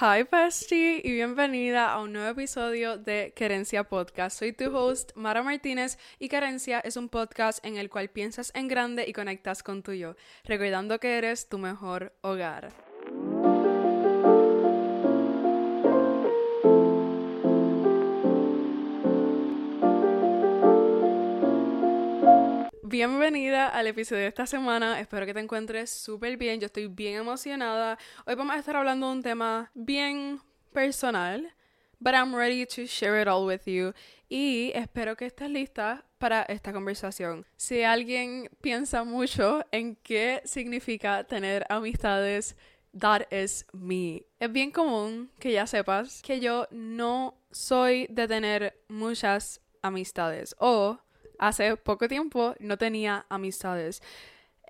Hi bestie y bienvenida a un nuevo episodio de Querencia Podcast. Soy tu host Mara Martínez y Querencia es un podcast en el cual piensas en grande y conectas con tu yo, recordando que eres tu mejor hogar. Bienvenida al episodio de esta semana. Espero que te encuentres súper bien. Yo estoy bien emocionada. Hoy vamos a estar hablando de un tema bien personal, but I'm ready to share it all with you. Y espero que estés lista para esta conversación. Si alguien piensa mucho en qué significa tener amistades, that is me. Es bien común que ya sepas que yo no soy de tener muchas amistades o hace poco tiempo no tenía amistades.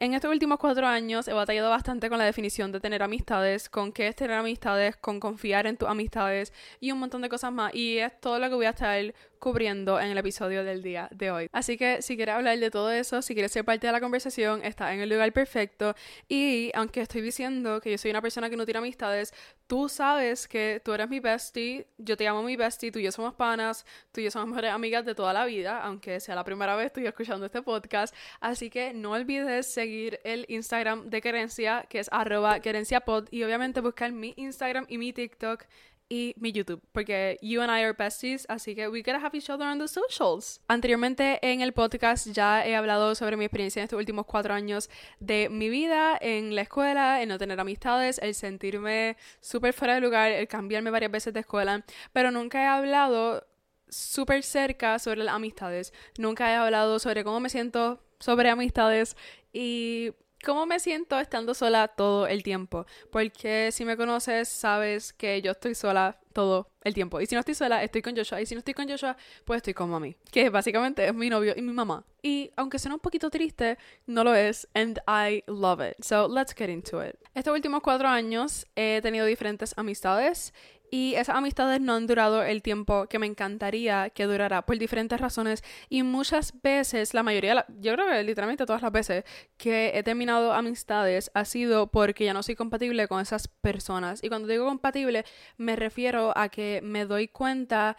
En estos últimos cuatro años he batallado bastante con la definición de tener amistades, con qué es tener amistades, con confiar en tus amistades y un montón de cosas más. Y es todo lo que voy a estar cubriendo en el episodio del día de hoy. Así que si quieres hablar de todo eso, si quieres ser parte de la conversación, está en el lugar perfecto. Y aunque estoy diciendo que yo soy una persona que no tiene amistades, tú sabes que tú eres mi bestie, yo te llamo mi bestie, tú y yo somos panas, tú y yo somos mejores amigas de toda la vida, aunque sea la primera vez estoy escuchando este podcast. Así que no olvides seguir el Instagram de Querencia, que es arroba querenciapod, y obviamente buscar mi Instagram y mi TikTok y mi YouTube, porque you and I are besties, así que we gotta have each other on the socials. Anteriormente en el podcast ya he hablado sobre mi experiencia en estos últimos cuatro años de mi vida en la escuela, en no tener amistades, el sentirme súper fuera de lugar, el cambiarme varias veces de escuela, pero nunca he hablado súper cerca sobre las amistades, nunca he hablado sobre cómo me siento sobre amistades y cómo me siento estando sola todo el tiempo. Porque si me conoces, sabes que yo estoy sola todo el tiempo. Y si no estoy sola, estoy con Joshua. Y si no estoy con Joshua, pues estoy con mami. Que básicamente es mi novio y mi mamá. Y aunque suena un poquito triste, no lo es. And I love it. So let's get into it. Estos últimos cuatro años he tenido diferentes amistades y esas amistades no han durado el tiempo que me encantaría que durara por diferentes razones. Y muchas veces, la mayoría, yo creo que literalmente todas las veces que he terminado amistades ha sido porque ya no soy compatible con esas personas. Y cuando digo compatible, me refiero a que me doy cuenta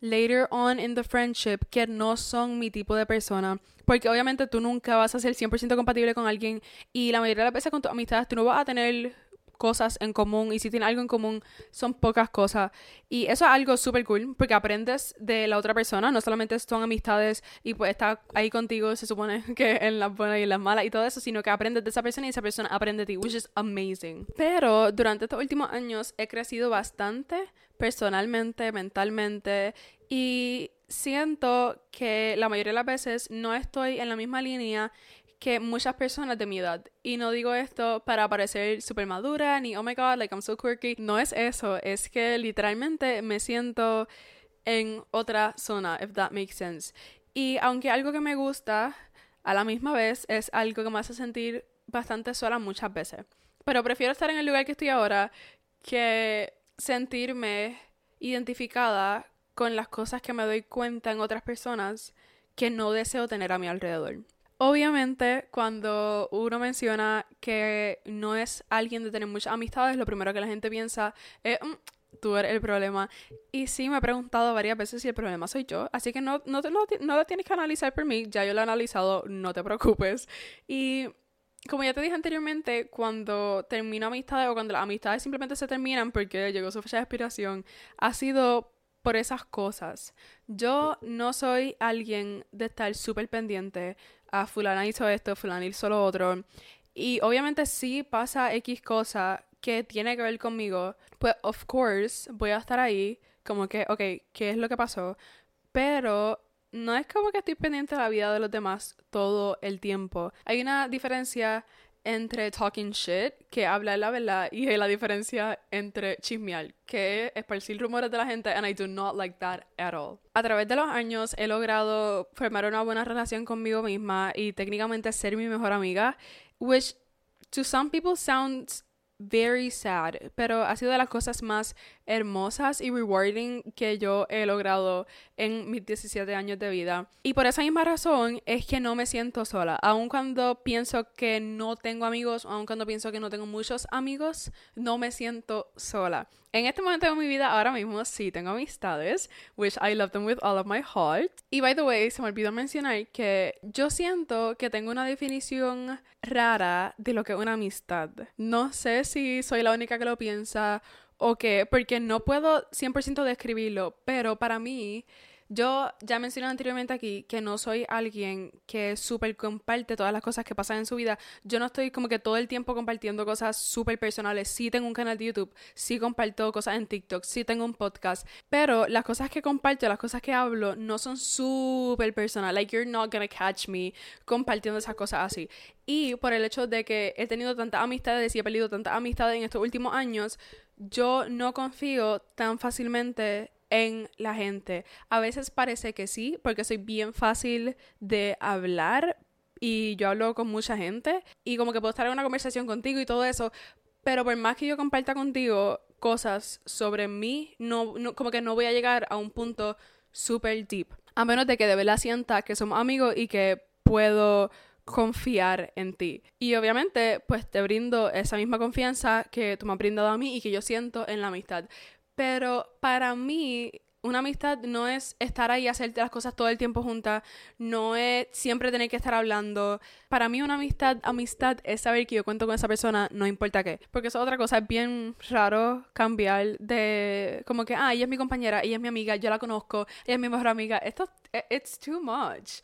later on in the friendship que no son mi tipo de persona. Porque obviamente tú nunca vas a ser 100% compatible con alguien y la mayoría de las veces con tus amistades tú no vas a tener cosas en común y si tienen algo en común son pocas cosas. Y eso es algo súper cool porque aprendes de la otra persona, no solamente son amistades y pues está ahí contigo, se supone que en las buenas y en las malas y todo eso, sino que aprendes de esa persona y esa persona aprende de ti, which is amazing. Pero durante estos últimos años he crecido bastante personalmente, mentalmente y siento que la mayoría de las veces no estoy en la misma línea que muchas personas de mi edad. Y no digo esto para parecer súper madura, ni oh my god, like I'm so quirky. No es eso, es que literalmente me siento en otra zona, if that makes sense. Y aunque algo que me gusta, a la misma vez es algo que me hace sentir bastante sola muchas veces. Pero prefiero estar en el lugar que estoy ahora que sentirme identificada con las cosas que me doy cuenta en otras personas que no deseo tener a mi alrededor. Obviamente, cuando uno menciona que no es alguien de tener muchas amistades, lo primero que la gente piensa es, mm, tú eres el problema. Y sí, me he preguntado varias veces si el problema soy yo. Así que no, no, no, no lo tienes que analizar por mí, ya yo lo he analizado, no te preocupes. Y como ya te dije anteriormente, cuando termino amistades o cuando las amistades simplemente se terminan porque llegó su fecha de expiración, ha sido por esas cosas. Yo no soy alguien de estar súper pendiente a fulana hizo esto, fulana hizo lo otro. Y obviamente si pasa X cosa que tiene que ver conmigo, pues of course voy a estar ahí como que, ok, ¿qué es lo que pasó? Pero no es como que estoy pendiente de la vida de los demás todo el tiempo. Hay una diferencia entre talking shit, que hablar la verdad, y la diferencia entre chismear, que es esparcir rumores de la gente, and I do not like that at all. A través de los años he logrado formar una buena relación conmigo misma y técnicamente ser mi mejor amiga, which to some people sounds very sad, pero ha sido de las cosas más hermosas y rewarding que yo he logrado en mis 17 años de vida. Y por esa misma razón es que no me siento sola. Aun cuando pienso que no tengo amigos, aun cuando pienso que no tengo muchos amigos, no me siento sola. En este momento de mi vida, ahora mismo, sí tengo amistades, which I love them with all of my heart. Y by the way, se me olvidó mencionar que yo siento que tengo una definición rara de lo que es una amistad. No sé si soy la única que lo piensa o qué, porque no puedo 100% describirlo, pero para mí yo ya mencioné anteriormente aquí que no soy alguien que súper comparte todas las cosas que pasan en su vida. Yo no estoy como que todo el tiempo compartiendo cosas súper personales. Sí tengo un canal de YouTube, sí comparto cosas en TikTok, sí tengo un podcast, pero las cosas que comparto, las cosas que hablo, no son súper personales. Like, you're not gonna catch me compartiendo esas cosas así. Y por el hecho de que he tenido tantas amistades y he perdido tantas amistades en estos últimos años, yo no confío tan fácilmente en la gente. A veces parece que sí, porque soy bien fácil de hablar y yo hablo con mucha gente y como que puedo estar en una conversación contigo y todo eso, pero por más que yo comparta contigo cosas sobre mí, no, como que no voy a llegar a un punto super deep. A menos de que de verdad sienta que somos amigos y que puedo confiar en ti. Y obviamente, pues te brindo esa misma confianza que tú me has brindado a mí y que yo siento en la amistad. Pero para mí, una amistad no es estar ahí y hacerte las cosas todo el tiempo juntas, no es siempre tener que estar hablando. Para mí una amistad, amistad es saber que yo cuento con esa persona, no importa qué. Porque eso es otra cosa, es bien raro cambiar de como que, ah, ella es mi compañera, ella es mi amiga, yo la conozco, ella es mi mejor amiga. Esto, it's too much.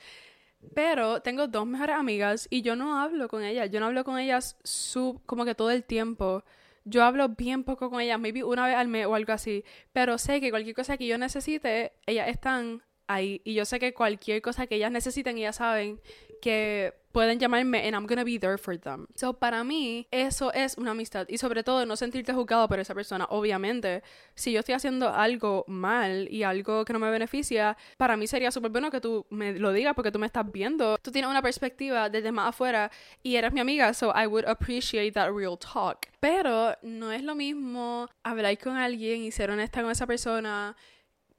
Pero tengo dos mejores amigas y yo no hablo con ellas, yo no hablo con ellas sub, como que todo el tiempo. Yo hablo bien poco con ellas, maybe una vez al mes o algo así, pero sé que cualquier cosa que yo necesite, ellas están ahí. Y yo sé que cualquier cosa que ellas necesiten, ellas saben que pueden llamarme and I'm gonna be there for them. So, para mí, eso es una amistad. Y sobre todo, no sentirte juzgado por esa persona. Obviamente, si yo estoy haciendo algo mal y algo que no me beneficia, para mí sería súper bueno que tú me lo digas porque tú me estás viendo. Tú tienes una perspectiva desde más afuera y eres mi amiga, so I would appreciate that real talk. Pero no es lo mismo hablar con alguien y ser honesta con esa persona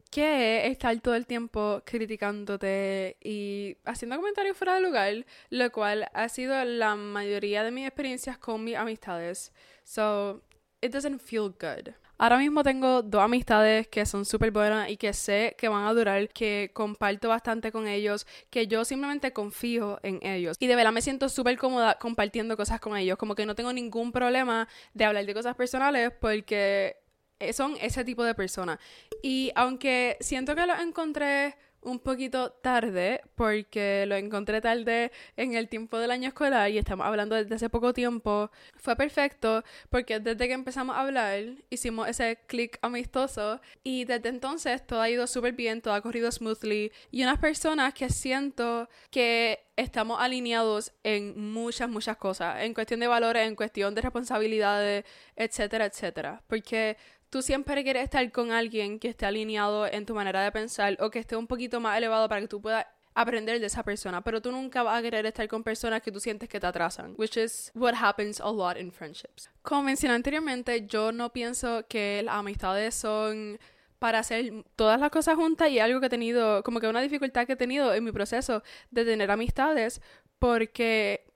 que estar todo el tiempo criticándote y haciendo comentarios fuera de lugar, lo cual ha sido la mayoría de mis experiencias con mis amistades. So, it doesn't feel good. Ahora mismo tengo dos amistades que son súper buenas y que sé que van a durar, que comparto bastante con ellos, que yo simplemente confío en ellos. Y de verdad me siento súper cómoda compartiendo cosas con ellos, como que no tengo ningún problema de hablar de cosas personales porque son ese tipo de personas. Y aunque siento que los encontré un poquito tarde, porque lo encontré tarde en el tiempo del año escolar y estamos hablando desde hace poco tiempo, fue perfecto porque desde que empezamos a hablar hicimos ese clic amistoso y desde entonces todo ha ido súper bien, todo ha corrido smoothly y unas personas que siento que estamos alineados en muchas, muchas cosas, en cuestión de valores, en cuestión de responsabilidades, etcétera, etcétera. Porque tú siempre quieres estar con alguien que esté alineado en tu manera de pensar o que esté un poquito más elevado para que tú puedas aprender de esa persona, pero tú nunca vas a querer estar con personas que tú sientes que te atrasan, which is what happens a lot in friendships. Como mencioné anteriormente, yo no pienso que las amistades son para hacer todas las cosas juntas y algo que he tenido, como que una dificultad que he tenido en mi proceso de tener amistades, porque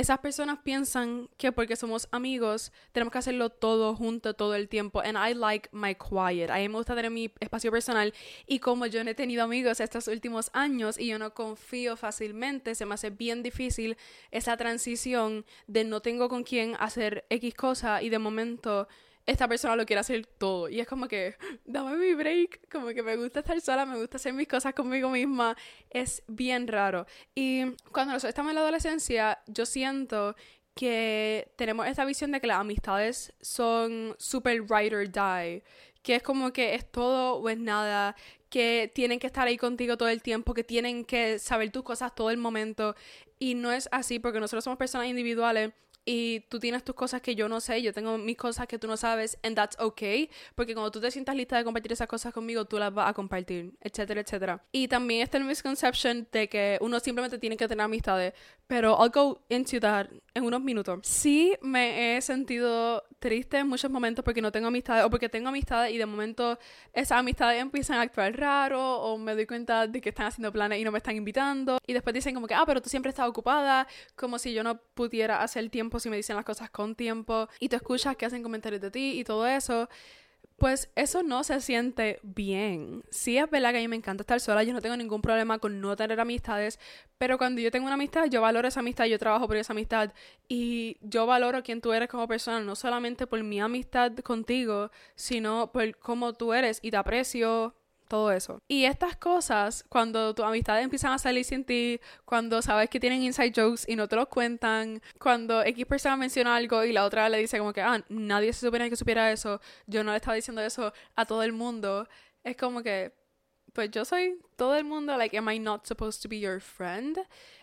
esas personas piensan que porque somos amigos tenemos que hacerlo todo junto todo el tiempo. And I like my quiet. A mí me gusta tener mi espacio personal. Y como yo no he tenido amigos estos últimos años y yo no confío fácilmente, se me hace bien difícil esa transición de no tengo con quién hacer X cosa y de momento esta persona lo quiere hacer todo. Y es como que, dame mi break, como que me gusta estar sola, me gusta hacer mis cosas conmigo misma. Es bien raro. Y cuando nosotros estamos en la adolescencia, yo siento que tenemos esta visión de que las amistades son super ride or die, que es como que es todo o es nada, que tienen que estar ahí contigo todo el tiempo, que tienen que saber tus cosas todo el momento. Y no es así porque nosotros somos personas individuales y tú tienes tus cosas que yo no sé, yo tengo mis cosas que tú no sabes, and that's okay, porque cuando tú te sientas lista de compartir esas cosas conmigo, tú las vas a compartir, etcétera, etcétera. Y también está el misconception de que uno simplemente tiene que tener amistades, pero I'll go into that en unos minutos. Sí me he sentido triste en muchos momentos porque no tengo amistades o porque tengo amistades y de momento esas amistades empiezan a actuar raro o me doy cuenta de que están haciendo planes y no me están invitando y después dicen como que, ah, pero tú siempre estás ocupada, como si yo no pudiera hacer tiempo si me dicen las cosas con tiempo y tú escuchas que hacen comentarios de ti y todo eso. Pues eso no se siente bien. Sí es verdad que a mí me encanta estar sola, yo no tengo ningún problema con no tener amistades, pero cuando yo tengo una amistad, yo valoro esa amistad, yo trabajo por esa amistad y yo valoro quién tú eres como persona, no solamente por mi amistad contigo, sino por cómo tú eres y te aprecio, todo eso. Y estas cosas, cuando tus amistades empiezan a salir sin ti, cuando sabes que tienen inside jokes y no te los cuentan, cuando X persona menciona algo y la otra le dice como que, ah, nadie se supiera que supiera eso, yo no le estaba diciendo eso a todo el mundo, es como que, pues yo soy todo el mundo, like, am I not supposed to be your friend?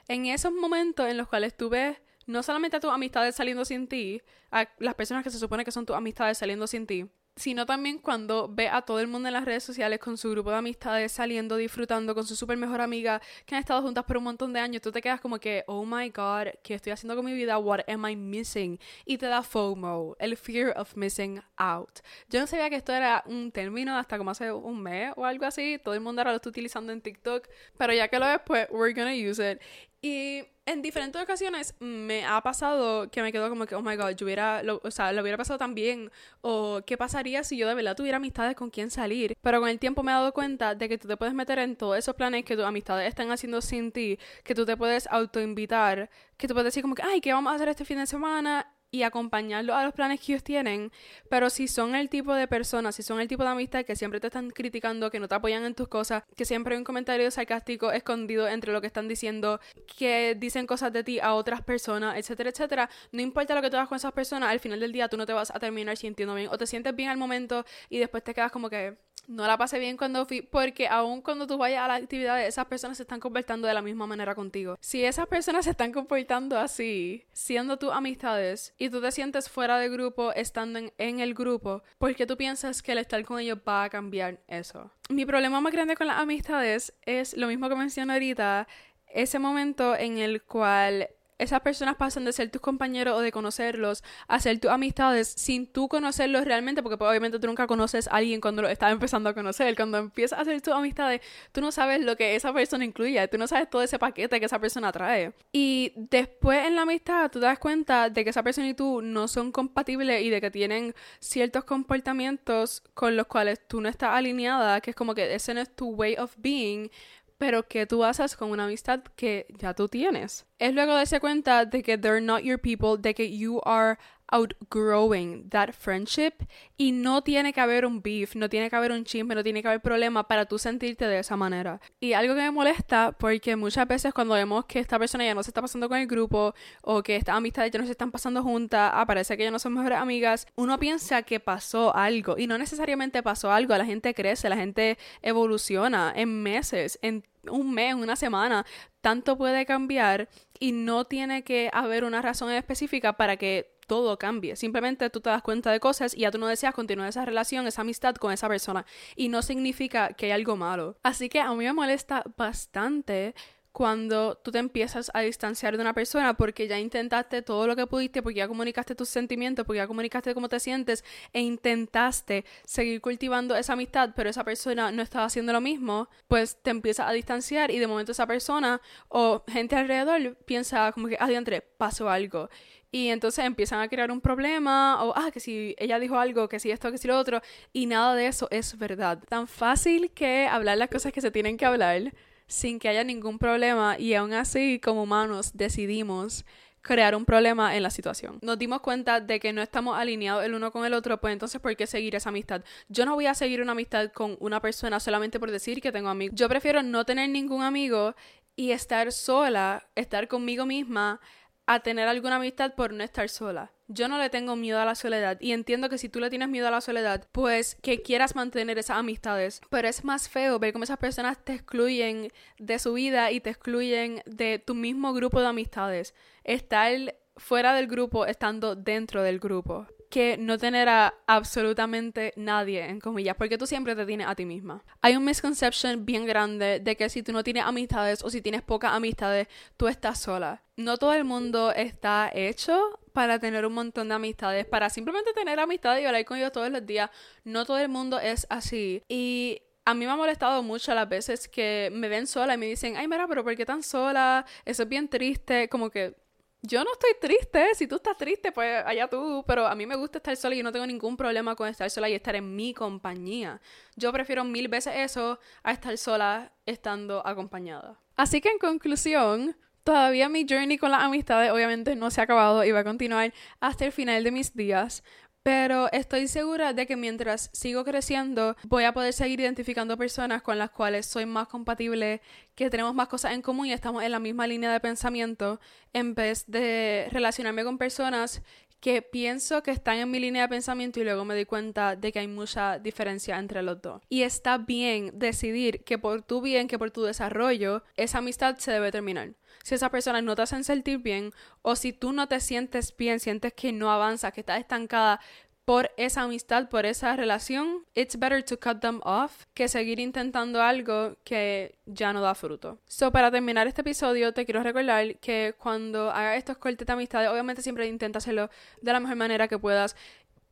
En esos momentos en los cuales tú ves no solamente a tus amistades saliendo sin ti, a las personas que se supone que son tus amistades saliendo sin ti, sino también cuando ve a todo el mundo en las redes sociales con su grupo de amistades saliendo, disfrutando con su super mejor amiga que han estado juntas por un montón de años, tú te quedas como que, oh my god, ¿qué estoy haciendo con mi vida? What am I missing? Y te da FOMO, el fear of missing out. Yo no sabía que esto era un término hasta como hace un mes o algo así, todo el mundo ahora lo está utilizando en TikTok, pero ya que lo ves, pues we're gonna use it. Y en diferentes ocasiones me ha pasado que me quedo como que, oh my god, yo hubiera, o sea, lo hubiera pasado tan bien. O qué pasaría si yo de verdad tuviera amistades con quien salir. Pero con el tiempo me he dado cuenta de que tú te puedes meter en todos esos planes que tus amistades están haciendo sin ti, que tú te puedes autoinvitar, que tú puedes decir como que, ay, ¿qué vamos a hacer este fin de semana? Y acompañarlos a los planes que ellos tienen, pero si son el tipo de personas, si son el tipo de amistad que siempre te están criticando, que no te apoyan en tus cosas, que siempre hay un comentario sarcástico escondido entre lo que están diciendo, que dicen cosas de ti a otras personas, etcétera, etcétera, no importa lo que tú hagas con esas personas, al final del día tú no te vas a terminar sintiendo bien o te sientes bien al momento y después te quedas como que no la pasé bien cuando fui, porque aún cuando tú vayas a la actividad, esas personas se están comportando de la misma manera contigo. Si esas personas se están comportando así, siendo tus amistades, y tú te sientes fuera del grupo, estando en, en el grupo, porque tú piensas que el estar con ellos va a cambiar eso. Mi problema más grande con las amistades es lo mismo que mencioné ahorita, ese momento en el cual esas personas pasan de ser tus compañeros o de conocerlos a ser tus amistades sin tú conocerlos realmente, porque pues, obviamente tú nunca conoces a alguien cuando lo estás empezando a conocer. Cuando empiezas a hacer tus amistades, tú no sabes lo que esa persona incluye, tú no sabes todo ese paquete que esa persona trae. Y después en la amistad tú te das cuenta de que esa persona y tú no son compatibles y de que tienen ciertos comportamientos con los cuales tú no estás alineada, que es como que ese no es tu way of being pero que tú haces con una amistad que ya tú tienes. Es luego darse cuenta de que they're not your people, de que you are outgrowing that friendship. Y no tiene que haber un beef, no tiene que haber un chisme, no tiene que haber problema para tú sentirte de esa manera. Y algo que me molesta porque muchas veces cuando vemos que esta persona ya no se está pasando con el grupo o que estas amistades ya no se están pasando juntas, aparece que ya no son mejores amigas, uno piensa que pasó algo. Y no necesariamente pasó algo, la gente crece, la gente evoluciona en meses, en un mes, una semana, tanto puede cambiar y no tiene que haber una razón específica para que todo cambie. Simplemente tú te das cuenta de cosas y ya tú no deseas continuar esa relación, esa amistad con esa persona. Y no significa que hay algo malo. Así que a mí me molesta bastante cuando tú te empiezas a distanciar de una persona porque ya intentaste todo lo que pudiste, porque ya comunicaste tus sentimientos, porque ya comunicaste cómo te sientes e intentaste seguir cultivando esa amistad, pero esa persona no estaba haciendo lo mismo, pues te empiezas a distanciar y de momento esa persona o gente alrededor piensa como que, adiante, pasó algo. Y entonces empiezan a crear un problema, o, ah, que si ella dijo algo, que si esto, que si lo otro, y nada de eso es verdad. Tan fácil que hablar las cosas que se tienen que hablar sin que haya ningún problema, y aún así, como humanos, decidimos crear un problema en la situación. Nos dimos cuenta de que no estamos alineados el uno con el otro, pues entonces, ¿por qué seguir esa amistad? Yo no voy a seguir una amistad con una persona solamente por decir que tengo amigos. Yo prefiero no tener ningún amigo y estar sola, estar conmigo misma a tener alguna amistad por no estar sola. Yo no le tengo miedo a la soledad y entiendo que si tú le tienes miedo a la soledad, pues que quieras mantener esas amistades. Pero es más feo ver cómo esas personas te excluyen de su vida y te excluyen de tu mismo grupo de amistades. Estar fuera del grupo estando dentro del grupo que no tener a absolutamente nadie, en comillas, porque tú siempre te tienes a ti misma. Hay un misconception bien grande de que si tú no tienes amistades o si tienes pocas amistades, tú estás sola. No todo el mundo está hecho para tener un montón de amistades, para simplemente tener amistades y hablar con ellos todos los días. No todo el mundo es así. Y a mí me ha molestado mucho las veces que me ven sola y me dicen, ay, mira, pero ¿por qué tan sola? Eso es bien triste. Como que yo no estoy triste. Si tú estás triste, pues allá tú. Pero a mí me gusta estar sola y no tengo ningún problema con estar sola y estar en mi compañía. Yo prefiero mil veces eso a estar sola estando acompañada. Así que en conclusión, todavía mi journey con las amistades obviamente no se ha acabado y va a continuar hasta el final de mis días. Pero estoy segura de que mientras sigo creciendo voy a poder seguir identificando personas con las cuales soy más compatible, que tenemos más cosas en común y estamos en la misma línea de pensamiento, en vez de relacionarme con personas que pienso que están en mi línea de pensamiento y luego me doy cuenta de que hay mucha diferencia entre los dos. Y está bien decidir que por tu bien, que por tu desarrollo, esa amistad se debe terminar si esa persona no te hacen sentir bien o si tú no te sientes bien, sientes que no avanzas, que estás estancada por esa amistad, por esa relación, it's better to cut them off que seguir intentando algo que ya no da fruto. So, para terminar este episodio, te quiero recordar que cuando hagas estos cortes de amistades, obviamente siempre intenta hacerlo de la mejor manera que puedas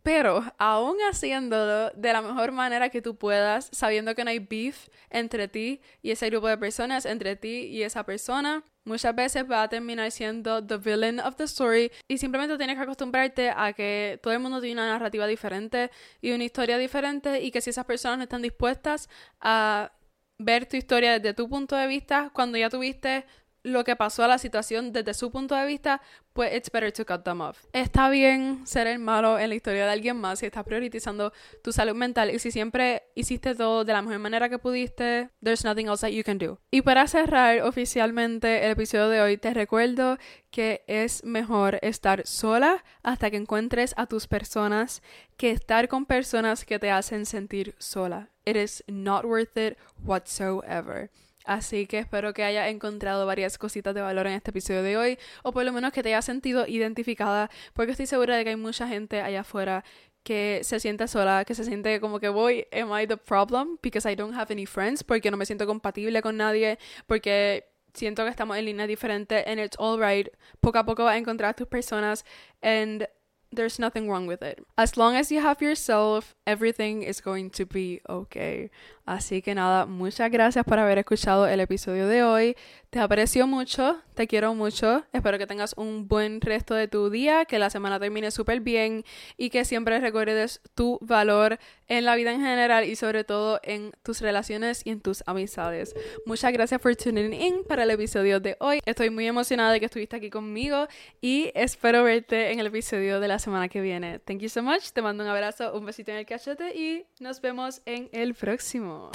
pero aún haciéndolo de la mejor manera que tú puedas, sabiendo que no hay beef entre ti y ese grupo de personas, entre ti y esa persona, muchas veces va a terminar siendo the villain of the story. Y simplemente tienes que acostumbrarte a que todo el mundo tiene una narrativa diferente y una historia diferente y que si esas personas no están dispuestas a ver tu historia desde tu punto de vista, cuando ya tuviste lo que pasó a la situación desde su punto de vista, pues it's better to cut them off. Está bien ser el malo en la historia de alguien más si estás priorizando tu salud mental y si siempre hiciste todo de la mejor manera que pudiste, there's nothing else that you can do. Y para cerrar oficialmente el episodio de hoy, te recuerdo que es mejor estar sola hasta que encuentres a tus personas que estar con personas que te hacen sentir sola. It is not worth it whatsoever. Así que espero que hayas encontrado varias cositas de valor en este episodio de hoy, o por lo menos que te hayas sentido identificada, porque estoy segura de que hay mucha gente allá afuera que se siente sola, que se siente como que voy, am I the problem? Because I don't have any friends, porque no me siento compatible con nadie, porque siento que estamos en líneas diferentes, and it's alright. Poco a poco vas a encontrar a tus personas, and there's nothing wrong with it. As long as you have yourself, everything is going to be okay. Así que nada, muchas gracias por haber escuchado el episodio de hoy. Te aprecio mucho, te quiero mucho. Espero que tengas un buen resto de tu día, que la semana termine súper bien y que siempre recuerdes tu valor en la vida en general y sobre todo en tus relaciones y en tus amistades. Muchas gracias por tuning in para el episodio de hoy. Estoy muy emocionada de que estuviste aquí conmigo y espero verte en el episodio de la semana que viene. Thank you so much. Te mando un abrazo, un besito en el cachete y nos vemos en el próximo. 么。